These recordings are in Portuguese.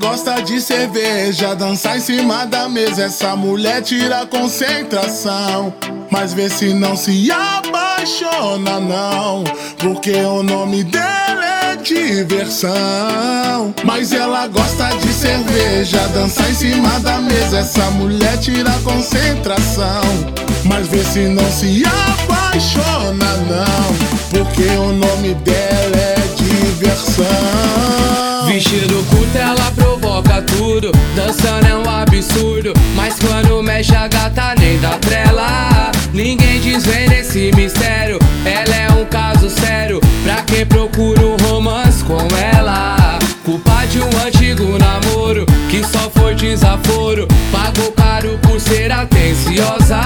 gosta de cerveja, dançar em cima da mesa. Essa mulher tira concentração. Mas vê se não se apaixona, não. Porque o nome dela é diversão. Mas ela gosta de cerveja, dançar em cima da mesa. Essa mulher tira concentração. Mas vê se não se apaixona, não. Porque o nome dela Dançando é um absurdo. Mas quando mexe a gata nem dá trela. Ninguém desvenda esse mistério. Ela é um caso sério. Pra quem procura um romance com ela. Culpa de um antigo namoro que só foi desaforo. Pagou caro por ser atenciosa.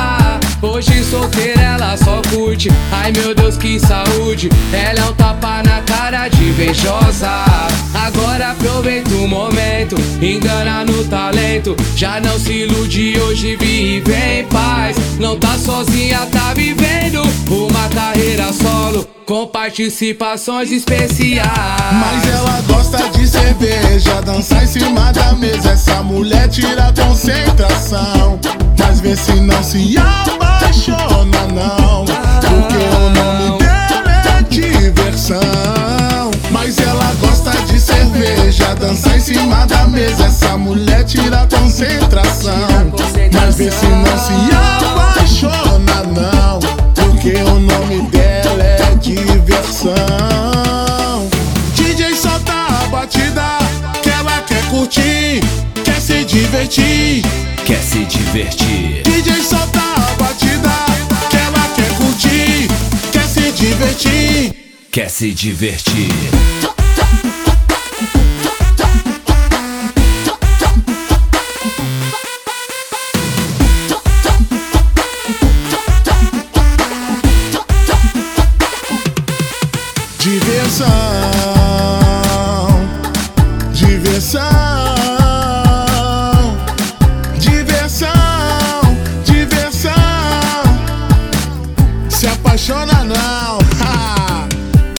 Hoje solteira ela só curte. Ai meu Deus, que saúde. Ela é um tapa na cara de invejosa. Agora aproveita o momento, engana no talento. Já não se ilude, hoje vive em paz. Não tá sozinha, tá vivendo uma carreira solo com participações especiais. Mas ela gosta de cerveja, dançar em cima da mesa. Essa mulher tira concentração. Mas vê se não se apaixona, cima da mesa. Essa mulher tira concentração. Mas vê se não se apaixona, não. Porque o nome dela é diversão. DJ solta a batida que ela quer curtir, quer se divertir. Quer se divertir? DJ solta a batida que ela quer curtir, quer se divertir. Quer se divertir? Diversão, diversão.